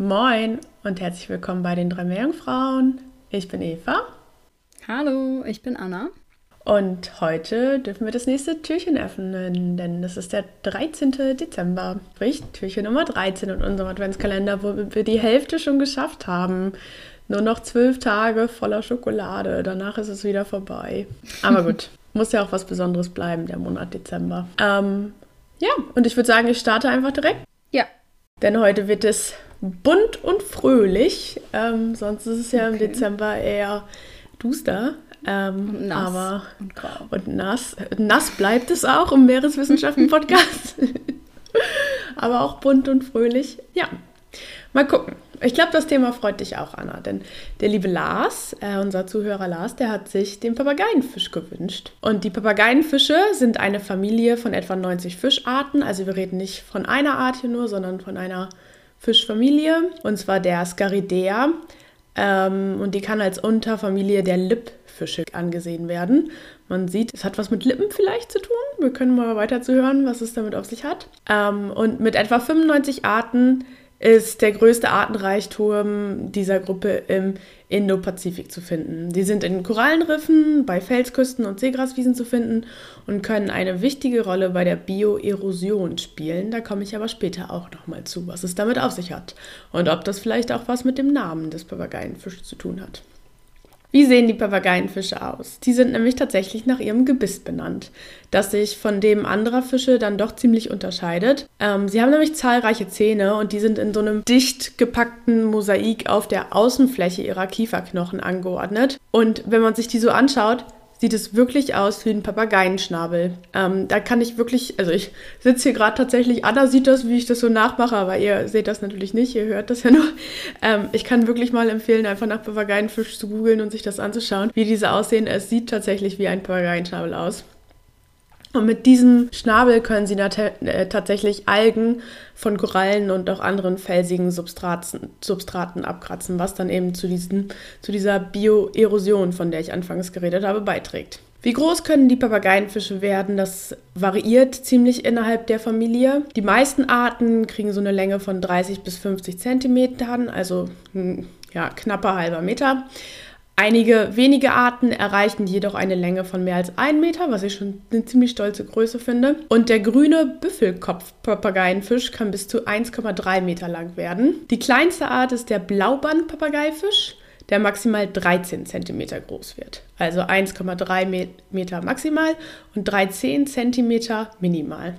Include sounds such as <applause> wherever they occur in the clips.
Moin und herzlich willkommen bei den drei Meerjungfrauen. Ich bin Eva Hallo, ich bin Anna. und heute dürfen wir das nächste Türchen öffnen, denn das ist der 13. Dezember. Sprich, Türchen Nummer 13 in unserem Adventskalender, wo wir die Hälfte schon geschafft haben. Nur noch zwölf Tage voller Schokolade. Danach ist es wieder vorbei. Aber gut, <laughs> muss ja auch was Besonderes bleiben, der Monat Dezember. Ähm, ja, und ich würde sagen, ich starte einfach direkt. Ja, Denn heute wird es bunt und fröhlich. Ähm, sonst ist es ja im Okay. Dezember eher duster. Ähm, Und nass Aber, und grau. und nass. Nass bleibt es auch im Meereswissenschaften-Podcast. <laughs> aber auch bunt und fröhlich. Ja, mal gucken. Ich glaube, das Thema freut dich auch, Anna. Denn der liebe Lars, äh, unser Zuhörer Lars, der hat sich den Papageienfisch gewünscht. Und die Papageienfische sind eine Familie von etwa 90 Fischarten. Also wir reden nicht von einer Art hier nur, sondern von einer Fischfamilie. Und zwar der Scaridea. Ähm, und die kann als Unterfamilie der Lippfische angesehen werden. Man sieht, es hat was mit Lippen vielleicht zu tun. Wir können mal weiter zu hören, was es damit auf sich hat. Ähm, und mit etwa 95 Arten ist der größte Artenreichtum dieser Gruppe im Indopazifik zu finden. Die sind in Korallenriffen, bei Felsküsten und Seegraswiesen zu finden und können eine wichtige Rolle bei der Bioerosion spielen. Da komme ich aber später auch nochmal zu, was es damit auf sich hat und ob das vielleicht auch was mit dem Namen des Papageienfischs zu tun hat. Wie sehen die Papageienfische aus? Die sind nämlich tatsächlich nach ihrem Gebiss benannt, das sich von dem anderer Fische dann doch ziemlich unterscheidet. Ähm, sie haben nämlich zahlreiche Zähne und die sind in so einem dicht gepackten Mosaik auf der Außenfläche ihrer Kieferknochen angeordnet. Und wenn man sich die so anschaut, sieht es wirklich aus wie ein Papageienschnabel. Ähm, da kann ich wirklich, also ich sitze hier gerade tatsächlich, Anna sieht das, wie ich das so nachmache, aber ihr seht das natürlich nicht, ihr hört das ja nur. Ähm, ich kann wirklich mal empfehlen, einfach nach Papageienfisch zu googeln und sich das anzuschauen, wie diese aussehen. Es sieht tatsächlich wie ein Papageienschnabel aus. Und mit diesem Schnabel können sie äh, tatsächlich Algen von Korallen und auch anderen felsigen Substraten, Substraten abkratzen, was dann eben zu, diesen, zu dieser Bioerosion, von der ich anfangs geredet habe, beiträgt. Wie groß können die Papageienfische werden? Das variiert ziemlich innerhalb der Familie. Die meisten Arten kriegen so eine Länge von 30 bis 50 Zentimetern, also hm, ja, knapper halber Meter. Einige wenige Arten erreichen jedoch eine Länge von mehr als 1 Meter, was ich schon eine ziemlich stolze Größe finde. Und der grüne Büffelkopf-Papageienfisch kann bis zu 1,3 Meter lang werden. Die kleinste Art ist der Blauband-Papageifisch, der maximal 13 Zentimeter groß wird. Also 1,3 Me- Meter maximal und 13 Zentimeter minimal.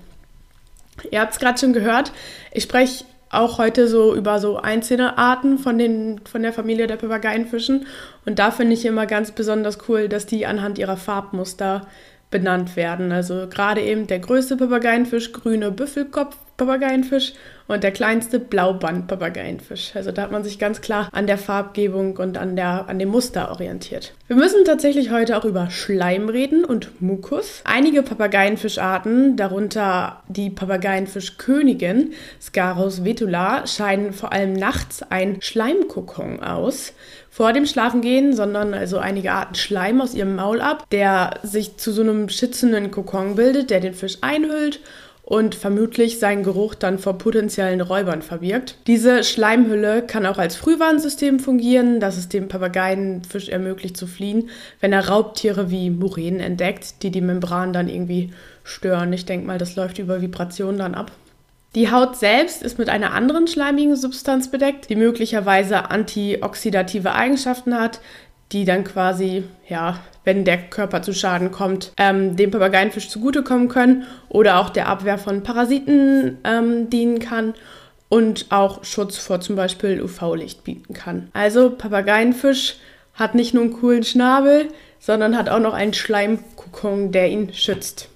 Ihr habt es gerade schon gehört. Ich spreche auch heute so über so einzelne Arten von, den, von der Familie der Papageienfischen. Und da finde ich immer ganz besonders cool, dass die anhand ihrer Farbmuster benannt werden. Also gerade eben der größte Papageienfisch, grüne Büffelkopf-Papageienfisch und der kleinste Blauband-Papageienfisch. Also da hat man sich ganz klar an der Farbgebung und an, der, an dem Muster orientiert. Wir müssen tatsächlich heute auch über Schleim reden und Mukus. Einige Papageienfischarten, darunter die Papageienfischkönigin Scarus vetula, scheiden vor allem nachts ein Schleimkokon aus. Vor dem Schlafengehen, sondern also einige Arten Schleim aus ihrem Maul ab, der sich zu so einem schützenden Kokon bildet, der den Fisch einhüllt und vermutlich seinen Geruch dann vor potenziellen Räubern verbirgt. Diese Schleimhülle kann auch als Frühwarnsystem fungieren, das es dem Papageienfisch ermöglicht zu fliehen, wenn er Raubtiere wie Muränen entdeckt, die die Membran dann irgendwie stören. Ich denke mal, das läuft über Vibrationen dann ab. Die Haut selbst ist mit einer anderen schleimigen Substanz bedeckt, die möglicherweise antioxidative Eigenschaften hat, die dann quasi, ja, wenn der Körper zu Schaden kommt, ähm, dem Papageienfisch zugutekommen können oder auch der Abwehr von Parasiten ähm, dienen kann und auch Schutz vor zum Beispiel UV-Licht bieten kann. Also Papageienfisch hat nicht nur einen coolen Schnabel, sondern hat auch noch einen Schleimkokon, der ihn schützt.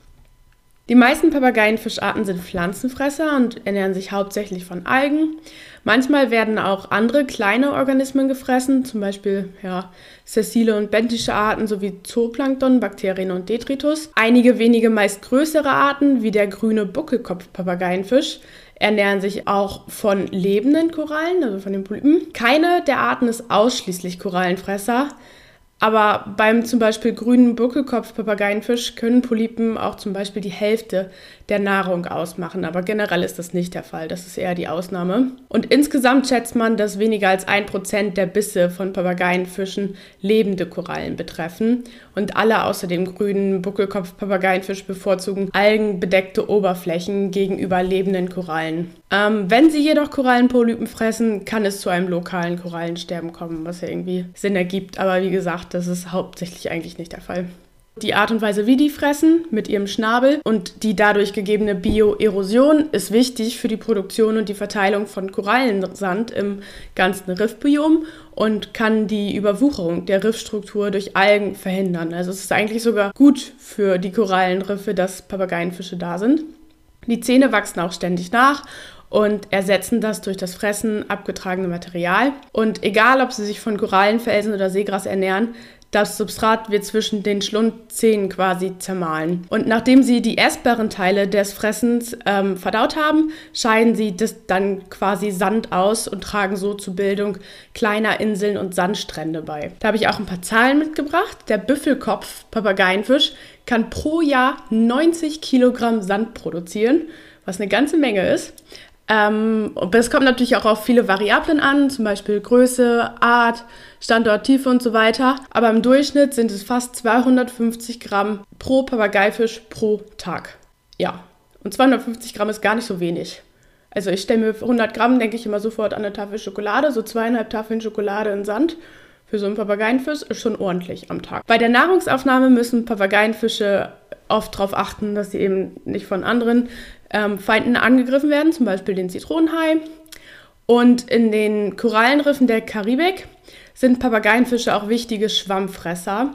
Die meisten Papageienfischarten sind Pflanzenfresser und ernähren sich hauptsächlich von Algen. Manchmal werden auch andere kleine Organismen gefressen, zum Beispiel ja, sessile und benthische Arten sowie Zooplankton, Bakterien und Detritus. Einige wenige meist größere Arten, wie der grüne Buckelkopf-Papageienfisch, ernähren sich auch von lebenden Korallen, also von den Polypen. Keine der Arten ist ausschließlich Korallenfresser. Aber beim zum Beispiel grünen Buckelkopf-Papageienfisch können Polypen auch zum Beispiel die Hälfte der Nahrung ausmachen. Aber generell ist das nicht der Fall. Das ist eher die Ausnahme. Und insgesamt schätzt man, dass weniger als ein Prozent der Bisse von Papageienfischen lebende Korallen betreffen. Und alle außer dem grünen Buckelkopf-Papageienfisch bevorzugen algenbedeckte Oberflächen gegenüber lebenden Korallen. Ähm, wenn sie jedoch Korallenpolypen fressen, kann es zu einem lokalen Korallensterben kommen, was ja irgendwie Sinn ergibt. Aber wie gesagt, das ist hauptsächlich eigentlich nicht der Fall. Die Art und Weise, wie die fressen, mit ihrem Schnabel und die dadurch gegebene Bioerosion ist wichtig für die Produktion und die Verteilung von Korallensand im ganzen Riffbiom und kann die Überwucherung der Riffstruktur durch Algen verhindern. Also es ist eigentlich sogar gut für die Korallenriffe, dass Papageienfische da sind. Die Zähne wachsen auch ständig nach und ersetzen das durch das Fressen abgetragene Material. Und egal, ob sie sich von Korallenfelsen oder Seegras ernähren, das Substrat wird zwischen den Schlundzähnen quasi zermahlen. Und nachdem sie die essbaren Teile des Fressens ähm, verdaut haben, scheiden sie das dann quasi Sand aus und tragen so zur Bildung kleiner Inseln und Sandstrände bei. Da habe ich auch ein paar Zahlen mitgebracht. Der Büffelkopf Papageienfisch kann pro Jahr 90 Kilogramm Sand produzieren, was eine ganze Menge ist. Ähm, es kommt natürlich auch auf viele Variablen an, zum Beispiel Größe, Art, Standort, Tiefe und so weiter. Aber im Durchschnitt sind es fast 250 Gramm pro Papageifisch pro Tag. Ja, und 250 Gramm ist gar nicht so wenig. Also ich stelle mir 100 Gramm, denke ich immer sofort an eine Tafel Schokolade, so zweieinhalb Tafeln Schokolade in Sand. Für so einen Papageienfisch ist schon ordentlich am Tag. Bei der Nahrungsaufnahme müssen Papageienfische oft darauf achten, dass sie eben nicht von anderen ähm, Feinden angegriffen werden, zum Beispiel den Zitronenhai. Und in den Korallenriffen der Karibik sind Papageienfische auch wichtige Schwammfresser.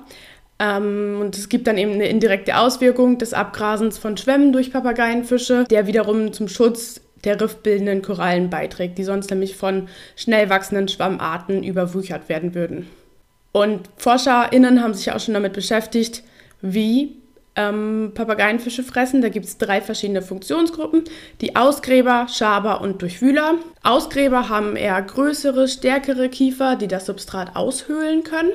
Ähm, und es gibt dann eben eine indirekte Auswirkung des Abgrasens von Schwämmen durch Papageienfische, der wiederum zum Schutz der riffbildenden Korallen beiträgt, die sonst nämlich von schnell wachsenden Schwammarten überwuchert werden würden. Und ForscherInnen haben sich auch schon damit beschäftigt, wie ähm, Papageienfische fressen. Da gibt es drei verschiedene Funktionsgruppen. Die Ausgräber, Schaber und Durchwühler. Ausgräber haben eher größere, stärkere Kiefer, die das Substrat aushöhlen können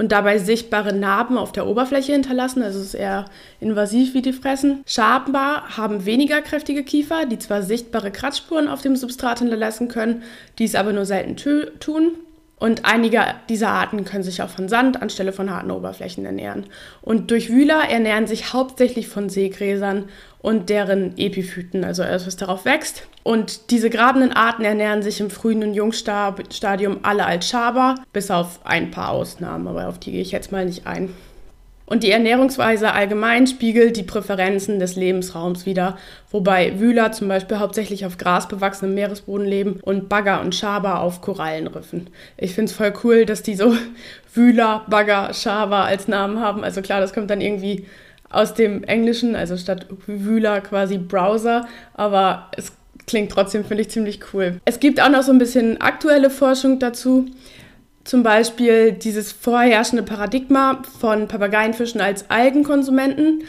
und dabei sichtbare Narben auf der Oberfläche hinterlassen. Also es ist eher invasiv, wie die fressen. Schaber haben weniger kräftige Kiefer, die zwar sichtbare Kratzspuren auf dem Substrat hinterlassen können, dies aber nur selten tun. Und einige dieser Arten können sich auch von Sand anstelle von harten Oberflächen ernähren. Und Durchwühler ernähren sich hauptsächlich von Seegräsern und deren Epiphyten, also alles, was darauf wächst. Und diese grabenden Arten ernähren sich im frühen und Jungstadium alle als Schaber, bis auf ein paar Ausnahmen, aber auf die gehe ich jetzt mal nicht ein. Und die Ernährungsweise allgemein spiegelt die Präferenzen des Lebensraums wider, wobei Wühler zum Beispiel hauptsächlich auf grasbewachsenem Meeresboden leben und Bagger und Schaber auf Korallenriffen. Ich finde es voll cool, dass die so <laughs> Wühler, Bagger, Schaber als Namen haben. Also klar, das kommt dann irgendwie aus dem Englischen, also statt Wühler quasi Browser, aber es klingt trotzdem, finde ich, ziemlich cool. Es gibt auch noch so ein bisschen aktuelle Forschung dazu. Zum Beispiel dieses vorherrschende Paradigma von Papageienfischen als Algenkonsumenten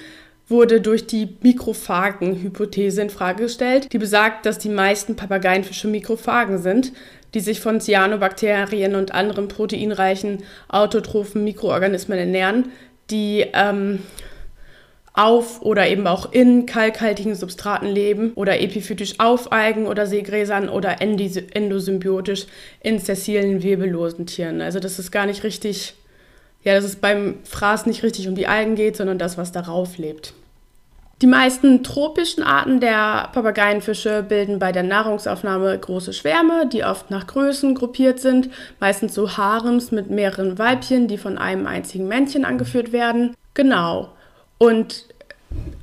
wurde durch die Mikrophagen-Hypothese in Frage gestellt, die besagt, dass die meisten Papageienfische Mikrophagen sind, die sich von Cyanobakterien und anderen proteinreichen autotrophen Mikroorganismen ernähren, die ähm, auf oder eben auch in kalkhaltigen Substraten leben oder epiphytisch auf Algen oder Seegräsern oder endosymbiotisch in sessilen, wirbellosen Tieren. Also das ist gar nicht richtig, ja, dass es beim Fraß nicht richtig um die Algen geht, sondern das, was darauf lebt. Die meisten tropischen Arten der Papageienfische bilden bei der Nahrungsaufnahme große Schwärme, die oft nach Größen gruppiert sind, meistens so Harems mit mehreren Weibchen, die von einem einzigen Männchen angeführt werden. Genau. Und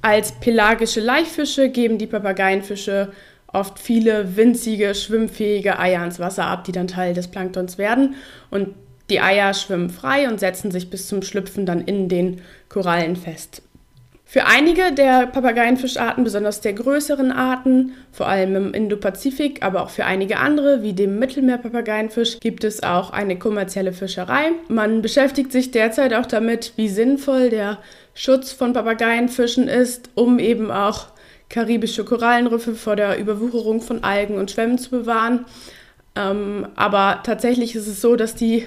als pelagische Laichfische geben die Papageienfische oft viele winzige, schwimmfähige Eier ins Wasser ab, die dann Teil des Planktons werden. Und die Eier schwimmen frei und setzen sich bis zum Schlüpfen dann in den Korallen fest. Für einige der Papageienfischarten, besonders der größeren Arten, vor allem im Indopazifik, aber auch für einige andere, wie dem Mittelmeerpapageienfisch, gibt es auch eine kommerzielle Fischerei. Man beschäftigt sich derzeit auch damit, wie sinnvoll der Schutz von Papageienfischen ist, um eben auch karibische Korallenriffe vor der Überwucherung von Algen und Schwämmen zu bewahren. Ähm, aber tatsächlich ist es so, dass die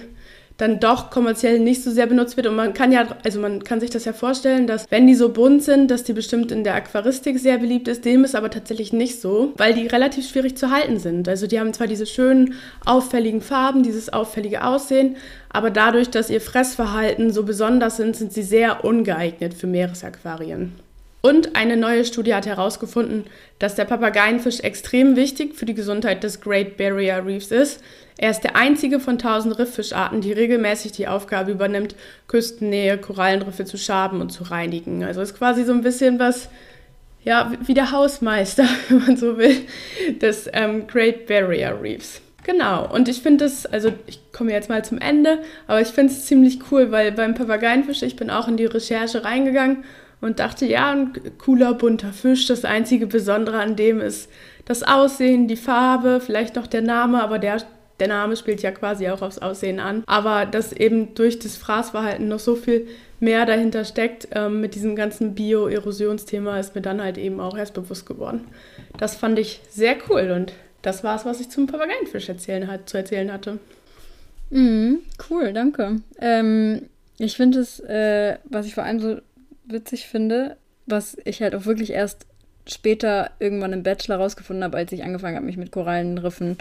dann doch kommerziell nicht so sehr benutzt wird. Und man kann ja, also man kann sich das ja vorstellen, dass wenn die so bunt sind, dass die bestimmt in der Aquaristik sehr beliebt ist. Dem ist aber tatsächlich nicht so, weil die relativ schwierig zu halten sind. Also die haben zwar diese schönen, auffälligen Farben, dieses auffällige Aussehen, aber dadurch, dass ihr Fressverhalten so besonders sind, sind sie sehr ungeeignet für Meeresaquarien. Und eine neue Studie hat herausgefunden, dass der Papageienfisch extrem wichtig für die Gesundheit des Great Barrier Reefs ist. Er ist der einzige von tausend Rifffischarten, die regelmäßig die Aufgabe übernimmt, Küstennähe, Korallenriffe zu schaben und zu reinigen. Also ist quasi so ein bisschen was, ja, wie der Hausmeister, <laughs> wenn man so will, des ähm, Great Barrier Reefs. Genau, und ich finde das, also ich komme jetzt mal zum Ende, aber ich finde es ziemlich cool, weil beim Papageienfisch, ich bin auch in die Recherche reingegangen und dachte, ja, ein cooler bunter Fisch. Das einzige Besondere an dem ist das Aussehen, die Farbe, vielleicht noch der Name, aber der, der Name spielt ja quasi auch aufs Aussehen an. Aber dass eben durch das Fraßverhalten noch so viel mehr dahinter steckt, ähm, mit diesem ganzen Bio-Erosionsthema, ist mir dann halt eben auch erst bewusst geworden. Das fand ich sehr cool und das war es, was ich zum Papageienfisch erzählen hat, zu erzählen hatte. Mm, cool, danke. Ähm, ich finde es, äh, was ich vor allem so witzig finde, was ich halt auch wirklich erst später irgendwann im Bachelor rausgefunden habe, als ich angefangen habe, mich mit Korallenriffen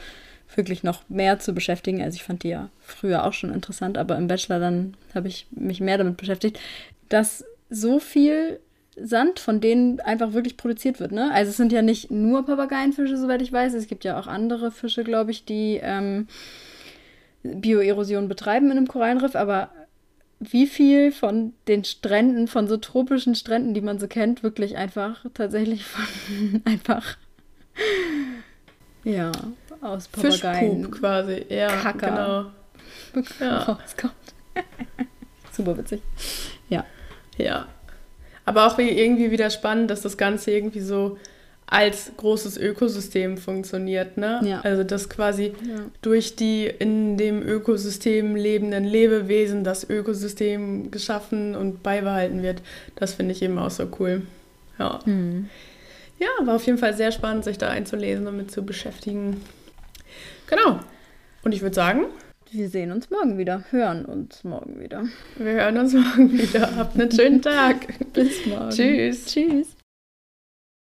wirklich noch mehr zu beschäftigen. Also ich fand die ja früher auch schon interessant, aber im Bachelor dann habe ich mich mehr damit beschäftigt, dass so viel Sand von denen einfach wirklich produziert wird. Ne? Also es sind ja nicht nur Papageienfische, soweit ich weiß. Es gibt ja auch andere Fische, glaube ich, die ähm, Bioerosion betreiben in einem Korallenriff, aber wie viel von den Stränden, von so tropischen Stränden, die man so kennt, wirklich einfach tatsächlich von <laughs> einfach ja aus Papageien Fischpup quasi, ja, Kacker genau. Ja. rauskommt. <laughs> Super witzig. Ja. Ja. Aber auch irgendwie wieder spannend, dass das Ganze irgendwie so als großes Ökosystem funktioniert. Ne? Ja. Also dass quasi Ja. durch die in dem Ökosystem lebenden Lebewesen das Ökosystem geschaffen und beibehalten wird. Das finde ich eben auch so cool. Ja. Hm. ja, war auf jeden Fall sehr spannend, sich da einzulesen und mit zu beschäftigen. Genau. Und ich würde sagen, Wir sehen uns morgen wieder, hören uns morgen wieder. wir hören uns <laughs> morgen wieder. Habt einen schönen Tag. Bis morgen. Tschüss. Tschüss.